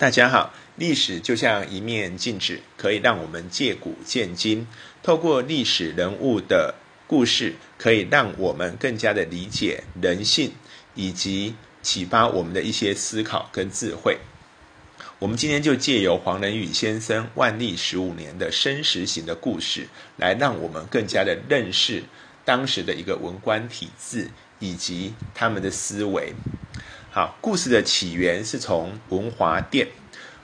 大家好，历史就像一面镜子，可以让我们借古见今。透过历史人物的故事，可以让我们更加的理解人性，以及启发我们的一些思考跟智慧。我们今天就借由黄仁宇先生万历十五年的生时行的故事，来让我们更加的认识当时的一个文官体制以及他们的思维。好，故事的起源是从文华殿。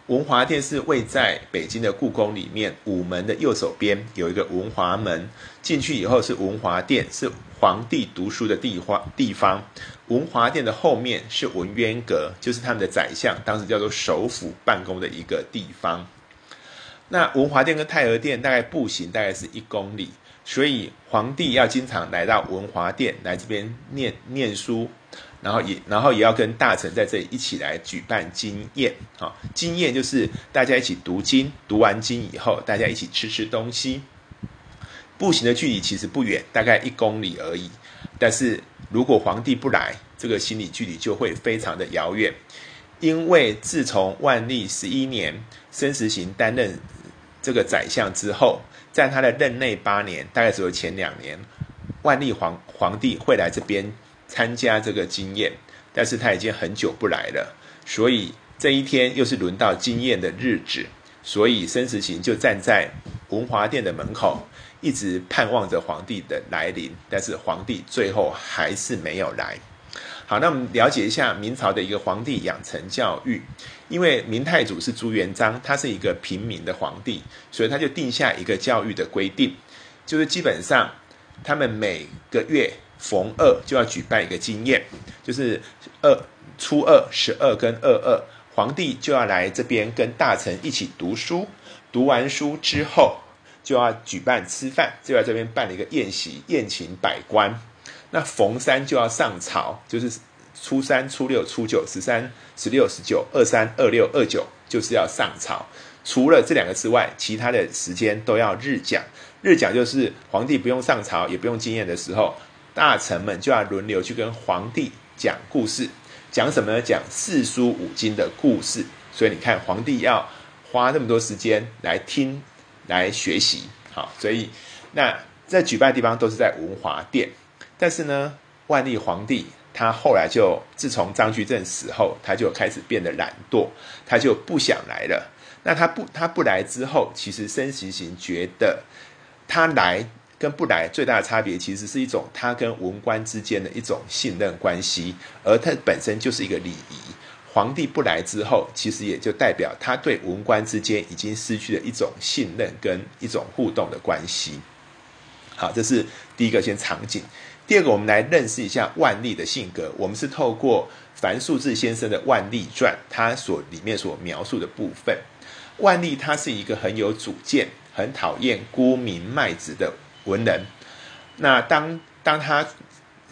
文华殿是位在北京的故宫里面，午门的右手边有一个文华门，进去以后是文华殿，是皇帝读书的地方。地方，文华殿的后面是文渊阁，就是他们的宰相，当时叫做首辅办公的一个地方。那文华殿跟太和殿大概步行大概是一公里，所以皇帝要经常来到文华殿来这边念念书。然后也，然后也要跟大臣在这里一起来举办经宴，啊，经宴就是大家一起读经，读完经以后，大家一起吃吃东西。步行的距离其实不远，大概一公里而已。但是如果皇帝不来，这个心理距离就会非常的遥远。因为自从万历十一年申时行担任这个宰相之后，在他的任内八年，大概只有前两年，万历皇皇帝会来这边。参加这个经验，但是他已经很久不来了，所以这一天又是轮到经验的日子，所以申时行就站在文华殿的门口，一直盼望着皇帝的来临，但是皇帝最后还是没有来。好，那我们了解一下明朝的一个皇帝养成教育，因为明太祖是朱元璋，他是一个平民的皇帝，所以他就定下一个教育的规定，就是基本上他们每个月。逢二就要举办一个经验，就是二初二、十二跟二二，皇帝就要来这边跟大臣一起读书。读完书之后，就要举办吃饭，就在这边办了一个宴席，宴请百官。那逢三就要上朝，就是初三、初六、初九、十三、十六、十九、二三、二六、二九，就是要上朝。除了这两个之外，其他的时间都要日讲。日讲就是皇帝不用上朝，也不用经验的时候。大臣们就要轮流去跟皇帝讲故事，讲什么呢？讲四书五经的故事。所以你看，皇帝要花那么多时间来听、来学习。好，所以那在举办的地方都是在文华殿。但是呢，万历皇帝他后来就自从张居正死后，他就开始变得懒惰，他就不想来了。那他不他不来之后，其实申时行觉得他来。跟不来最大的差别，其实是一种他跟文官之间的一种信任关系，而它本身就是一个礼仪。皇帝不来之后，其实也就代表他对文官之间已经失去了一种信任跟一种互动的关系。好，这是第一个先场景。第二个，我们来认识一下万历的性格。我们是透过樊树志先生的《万历传》，他所里面所描述的部分。万历他是一个很有主见、很讨厌沽名卖子的。文人，那当当他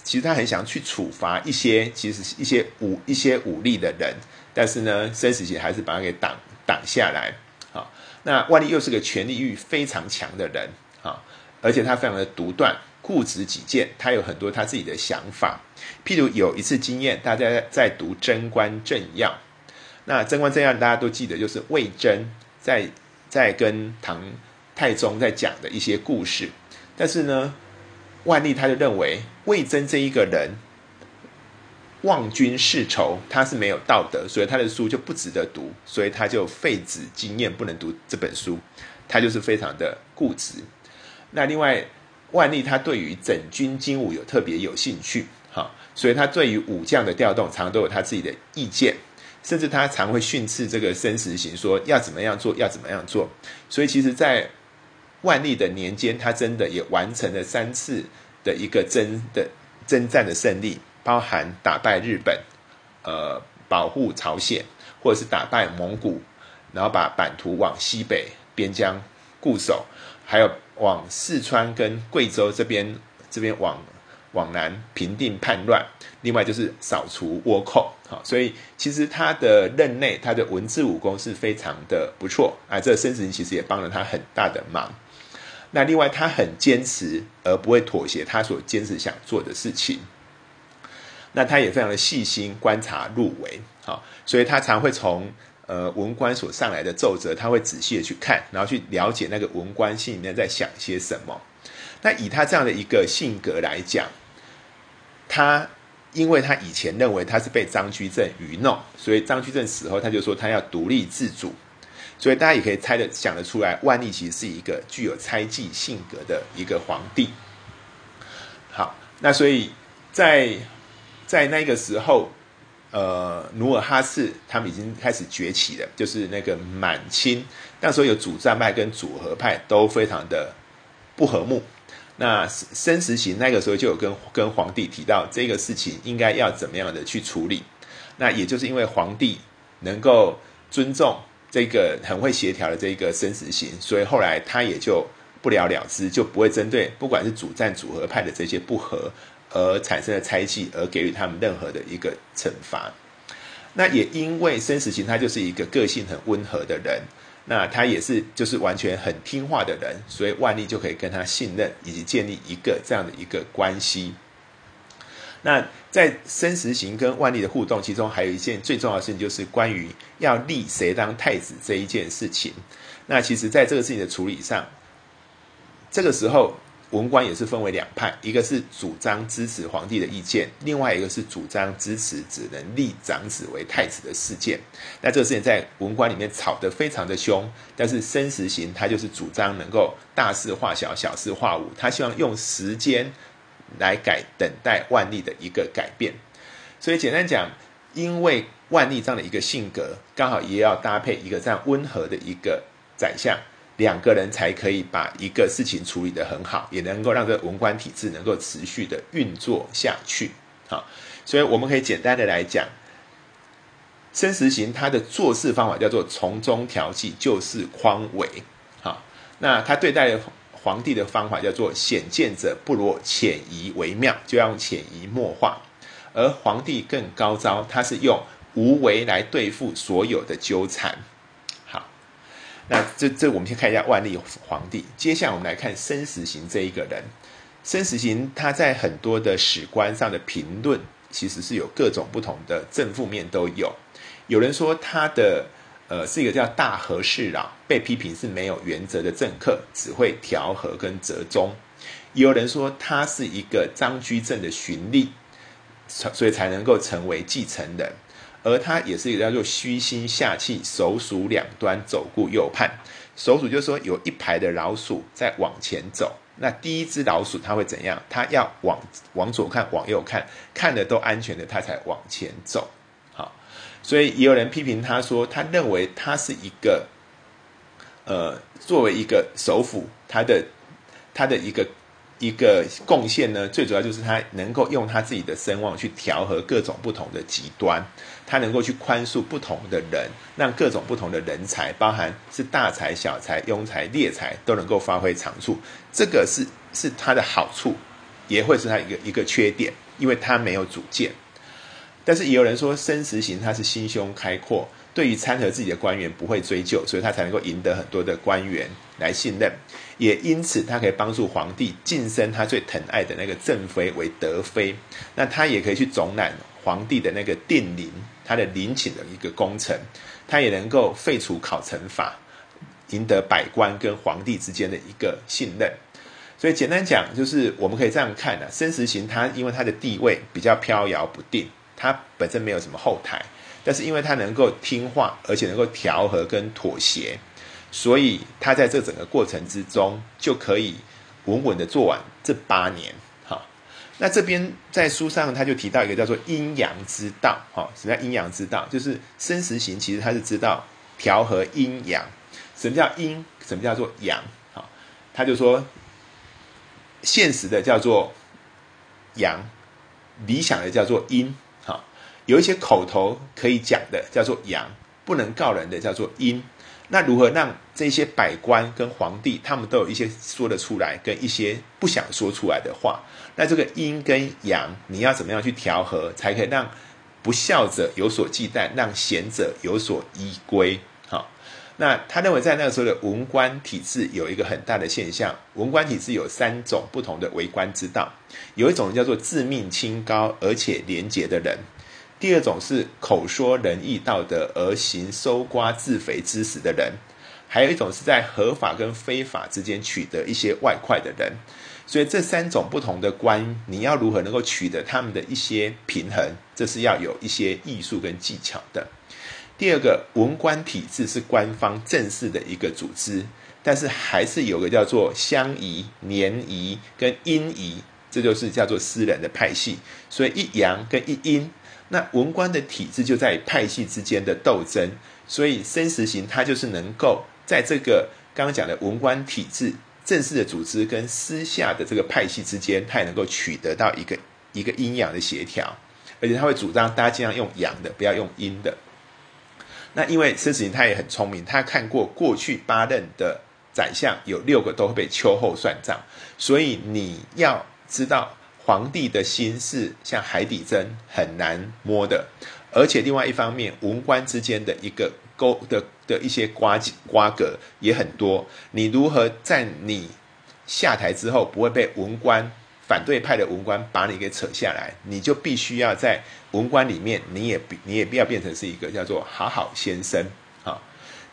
其实他很想去处罚一些其实一些武一些武力的人，但是呢，申时行还是把他给挡挡下来。好，那万历又是个权力欲非常强的人啊，而且他非常的独断固执己见，他有很多他自己的想法。譬如有一次经验，大家在读《贞观政要》，那《贞观政要》大家都记得，就是魏征在在跟唐太宗在讲的一些故事。但是呢，万历他就认为魏征这一个人忘君世仇，他是没有道德，所以他的书就不值得读，所以他就废止经验，不能读这本书。他就是非常的固执。那另外，万历他对于整军精武有特别有兴趣，哈，所以他对于武将的调动，常常都有他自己的意见，甚至他常会训斥这个申时行，说要怎么样做，要怎么样做。所以其实，在万历的年间，他真的也完成了三次的一个征的征战的胜利，包含打败日本，呃，保护朝鲜，或者是打败蒙古，然后把版图往西北边疆固守，还有往四川跟贵州这边这边往往南平定叛乱，另外就是扫除倭寇。好，所以其实他的任内，他的文字武功是非常的不错啊。这申时行其实也帮了他很大的忙。那另外，他很坚持而不会妥协，他所坚持想做的事情。那他也非常的细心观察入围，好，所以他常会从呃文官所上来的奏折，他会仔细的去看，然后去了解那个文官心里面在想些什么。那以他这样的一个性格来讲，他因为他以前认为他是被张居正愚弄，所以张居正死后，他就说他要独立自主。所以大家也可以猜的想得出来，万历其实是一个具有猜忌性格的一个皇帝。好，那所以在在那个时候，呃，努尔哈赤他们已经开始崛起了，就是那个满清那时候有主战派跟主和派都非常的不和睦。那申时行那个时候就有跟跟皇帝提到这个事情应该要怎么样的去处理。那也就是因为皇帝能够尊重。这个很会协调的这个生死刑，所以后来他也就不了了之，就不会针对不管是主战组合派的这些不和而产生的猜忌，而给予他们任何的一个惩罚。那也因为生死刑他就是一个个性很温和的人，那他也是就是完全很听话的人，所以万历就可以跟他信任，以及建立一个这样的一个关系。那在申时行跟万历的互动，其中还有一件最重要的事情，就是关于要立谁当太子这一件事情。那其实，在这个事情的处理上，这个时候文官也是分为两派，一个是主张支持皇帝的意见，另外一个是主张支持只能立长子为太子的事件。那这个事情在文官里面吵得非常的凶，但是申时行他就是主张能够大事化小，小事化无，他希望用时间。来改等待万历的一个改变，所以简单讲，因为万历这样的一个性格，刚好也要搭配一个这样温和的一个宰相，两个人才可以把一个事情处理得很好，也能够让这个文官体制能够持续的运作下去。好，所以我们可以简单的来讲，申时行他的做事方法叫做从中调剂，就是匡维。好，那他对待。皇帝的方法叫做显见者不如潜移为妙，就要用潜移默化。而皇帝更高招，他是用无为来对付所有的纠缠。好，那这这我们先看一下万历皇帝。接下来我们来看申时行这一个人。申时行他在很多的史官上的评论，其实是有各种不同的正负面都有。有人说他的。呃，是一个叫大和事佬，被批评是没有原则的政客，只会调和跟折中。也有人说他是一个张居正的循吏，所以才能够成为继承人。而他也是一个叫做虚心下气，手鼠两端走顾右盼。手鼠就是说有一排的老鼠在往前走，那第一只老鼠它会怎样？它要往往左看，往右看，看的都安全的，它才往前走。所以也有人批评他说，他认为他是一个，呃，作为一个首辅，他的他的一个一个贡献呢，最主要就是他能够用他自己的声望去调和各种不同的极端，他能够去宽恕不同的人，让各种不同的人才，包含是大才、小才、庸才、劣才，都能够发挥长处。这个是是他的好处，也会是他一个一个缺点，因为他没有主见。但是也有人说，申时行他是心胸开阔，对于参和自己的官员不会追究，所以他才能够赢得很多的官员来信任，也因此他可以帮助皇帝晋升他最疼爱的那个正妃为德妃。那他也可以去总揽皇帝的那个定陵，他的陵寝的一个工程，他也能够废除考成法，赢得百官跟皇帝之间的一个信任。所以简单讲，就是我们可以这样看的：申时行他因为他的地位比较飘摇不定。他本身没有什么后台，但是因为他能够听话，而且能够调和跟妥协，所以他在这整个过程之中就可以稳稳的做完这八年。好，那这边在书上他就提到一个叫做阴阳之道。好，什么叫阴阳之道？就是生时行其实他是知道调和阴阳。什么叫阴？什么叫做阳？好，他就说现实的叫做阳，理想的叫做阴。有一些口头可以讲的叫做阳，不能告人的叫做阴。那如何让这些百官跟皇帝他们都有一些说得出来，跟一些不想说出来的话？那这个阴跟阳，你要怎么样去调和，才可以让不孝者有所忌惮，让贤者有所依归？好，那他认为在那个时候的文官体制有一个很大的现象，文官体制有三种不同的为官之道，有一种叫做自命清高而且廉洁的人。第二种是口说仁义道德而行搜刮自肥之实的人，还有一种是在合法跟非法之间取得一些外快的人。所以这三种不同的官，你要如何能够取得他们的一些平衡，这是要有一些艺术跟技巧的。第二个文官体制是官方正式的一个组织，但是还是有个叫做乡仪、年仪跟阴仪，这就是叫做私人的派系。所以一阳跟一阴。那文官的体制就在派系之间的斗争，所以申时行他就是能够在这个刚刚讲的文官体制正式的组织跟私下的这个派系之间，他也能够取得到一个一个阴阳的协调，而且他会主张大家尽量用阳的，不要用阴的。那因为申时行他也很聪明，他看过过去八任的宰相有六个都会被秋后算账，所以你要知道。皇帝的心是像海底针，很难摸的。而且另外一方面，文官之间的一个勾的的一些瓜瓜葛也很多。你如何在你下台之后不会被文官反对派的文官把你给扯下来？你就必须要在文官里面，你也你也必要变成是一个叫做好好先生啊。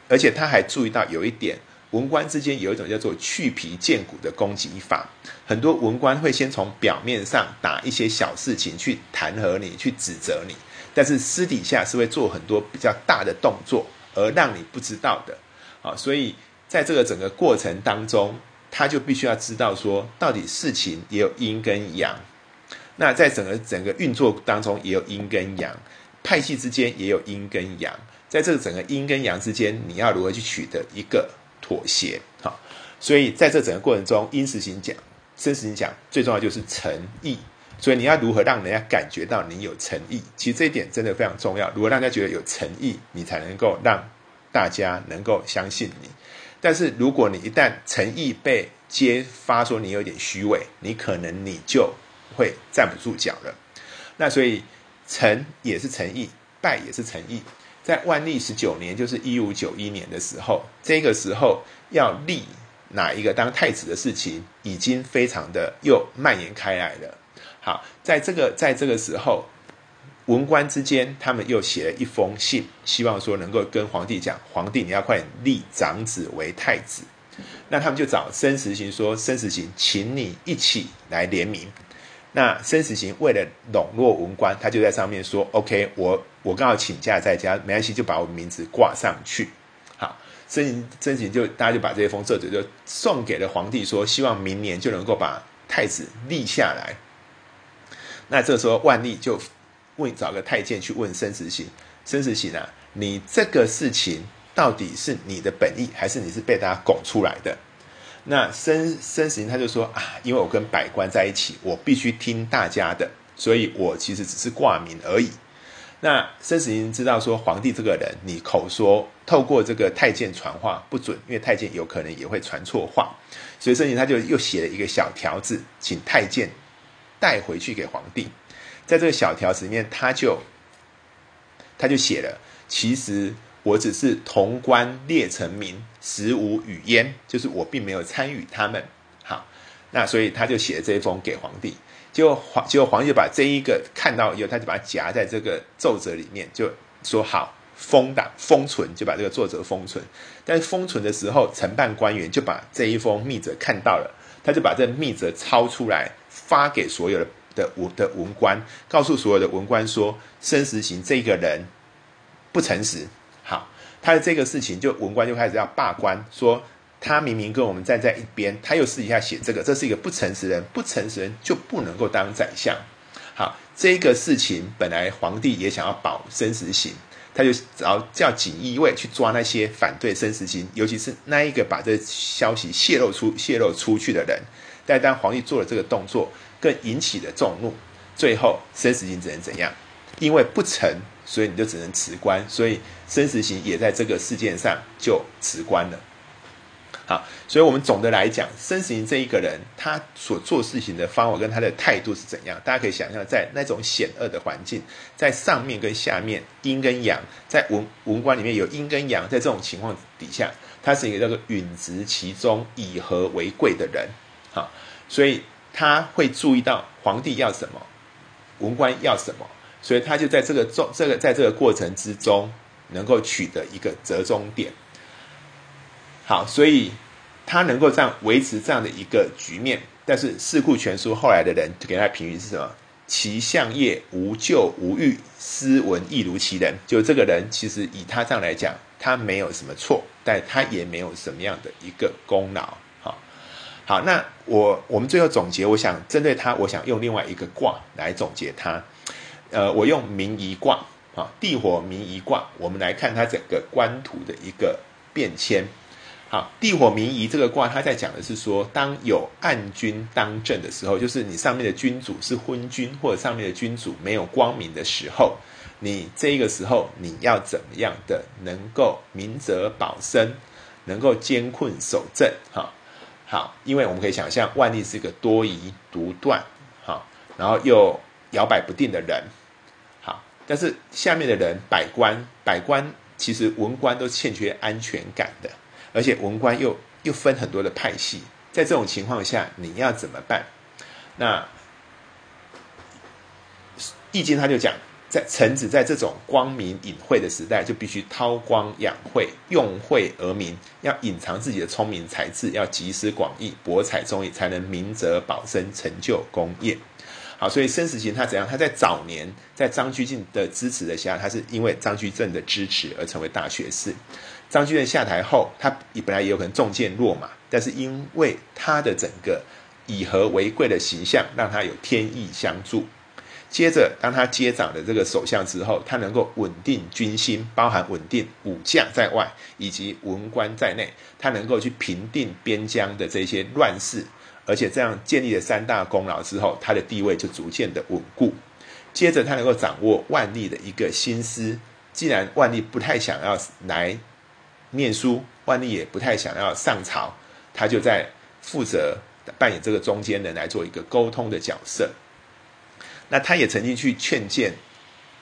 而且他还注意到有一点。文官之间有一种叫做去皮见骨的攻击法，很多文官会先从表面上打一些小事情去弹劾你，去指责你，但是私底下是会做很多比较大的动作，而让你不知道的。啊，所以在这个整个过程当中，他就必须要知道说，到底事情也有阴跟阳。那在整个整个运作当中也有阴跟阳，派系之间也有阴跟阳，在这个整个阴跟阳之间，你要如何去取得一个？妥协，好，所以在这整个过程中，因实行讲，真实行讲，最重要就是诚意。所以你要如何让人家感觉到你有诚意？其实这一点真的非常重要。如果让大家觉得有诚意，你才能够让大家能够相信你。但是如果你一旦诚意被揭发说你有点虚伪，你可能你就会站不住脚了。那所以诚也是诚意，败也是诚意。在万历十九年，就是一五九一年的时候，这个时候要立哪一个当太子的事情，已经非常的又蔓延开来了。好，在这个在这个时候，文官之间他们又写了一封信，希望说能够跟皇帝讲，皇帝你要快点立长子为太子。那他们就找申时行说，申时行，请你一起来联名。那申时行为了笼络文官，他就在上面说：“OK，我我刚好请假在家，没关系，就把我名字挂上去。”好，申行申行就大家就把这封奏折就送给了皇帝，说希望明年就能够把太子立下来。那这时候万历就问找个太监去问申时行：“申时行啊，你这个事情到底是你的本意，还是你是被大家拱出来的？”那申申时行他就说啊，因为我跟百官在一起，我必须听大家的，所以我其实只是挂名而已。那申时行知道说皇帝这个人，你口说透过这个太监传话不准，因为太监有可能也会传错话，所以申时他就又写了一个小条子，请太监带回去给皇帝。在这个小条子里面，他就他就写了，其实。我只是潼关列成名，实无语焉，就是我并没有参与他们。好，那所以他就写了这一封给皇帝，结果皇结果皇帝把这一个看到以后，他就把它夹在这个奏折里面，就说好封档封存，就把这个作者封存。但是封存的时候，承办官员就把这一封密折看到了，他就把这密折抄出来发给所有的的文的文官，告诉所有的文官说，申时行这个人不诚实。他的这个事情，就文官就开始要罢官，说他明明跟我们站在一边，他又私底下写这个，这是一个不诚实人，不诚实人就不能够当宰相。好，这个事情本来皇帝也想要保申时行，他就然后叫锦衣卫去抓那些反对申时行，尤其是那一个把这消息泄露出泄露出去的人。但当皇帝做了这个动作，更引起了众怒，最后申时行只能怎样？因为不成。所以你就只能辞官，所以申时行也在这个事件上就辞官了。好，所以我们总的来讲，申时行这一个人，他所做事情的方法跟他的态度是怎样？大家可以想象，在那种险恶的环境，在上面跟下面阴跟阳，在文文官里面有阴跟阳，在这种情况底下，他是一个叫做允直其中，以和为贵的人。好，所以他会注意到皇帝要什么，文官要什么。所以他就在这个中这个在这个过程之中，能够取得一个折中点。好，所以他能够这样维持这样的一个局面。但是《四库全书》后来的人给他评语是什么？其相业无咎无欲，斯文亦如其人。就这个人，其实以他这样来讲，他没有什么错，但他也没有什么样的一个功劳。好，好，那我我们最后总结，我想针对他，我想用另外一个卦来总结他。呃，我用明夷卦啊，地火明夷卦，我们来看它整个官图的一个变迁。好，地火明夷这个卦，它在讲的是说，当有暗君当政的时候，就是你上面的君主是昏君，或者上面的君主没有光明的时候，你这个时候你要怎么样的能够明哲保身，能够艰困守正？哈，好，因为我们可以想象，万历是一个多疑独断，哈，然后又摇摆不定的人，但是下面的人百官，百官其实文官都欠缺安全感的。而且文官又又分很多的派系，在这种情况下，你要怎么办？那《易经》他就讲，在臣子在这种光明隐晦的时代，就必须韬光养晦，用晦而明，要隐藏自己的聪明才智，要集思广益，博采众议，才能明哲保身，成就功业。好，所以申时行他怎样？他在早年在张居正的支持的下，他是因为张居正的支持而成为大学士。张居正下台后，他本来也有可能中箭落马，但是因为他的整个以和为贵的形象，让他有天意相助。接着，当他接掌的这个首相之后，他能够稳定军心，包含稳定武将在外以及文官在内，他能够去平定边疆的这些乱世。而且这样建立了三大功劳之后，他的地位就逐渐的稳固。接着，他能够掌握万历的一个心思。既然万历不太想要来念书，万历也不太想要上朝，他就在负责扮演这个中间人来做一个沟通的角色。那他也曾经去劝谏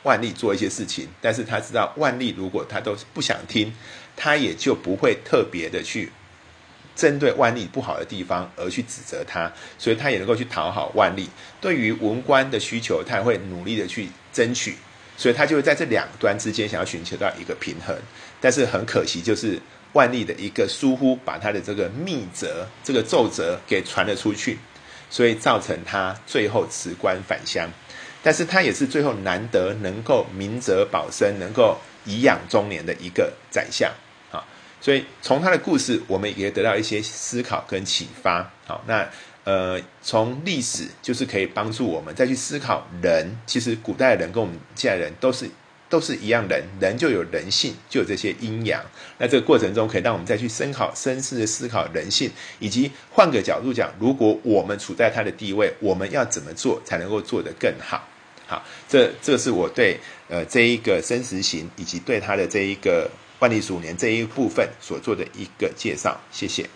万历做一些事情，但是他知道万历如果他都不想听，他也就不会特别的去。针对万历不好的地方而去指责他，所以他也能够去讨好万历。对于文官的需求，他也会努力的去争取，所以他就会在这两端之间想要寻求到一个平衡。但是很可惜，就是万历的一个疏忽，把他的这个密折、这个奏折给传了出去，所以造成他最后辞官返乡。但是他也是最后难得能够明哲保身、能够颐养中年的一个宰相。所以从他的故事，我们也得到一些思考跟启发。好，那呃，从历史就是可以帮助我们再去思考人。其实古代人跟我们现在人都是都是一样人，人就有人性，就有这些阴阳。那这个过程中，可以让我们再去深考、深思的思考人性，以及换个角度讲，如果我们处在他的地位，我们要怎么做才能够做得更好？好，这这是我对呃这一个生死行，以及对他的这一个。万历十五年这一部分所做的一个介绍，谢谢。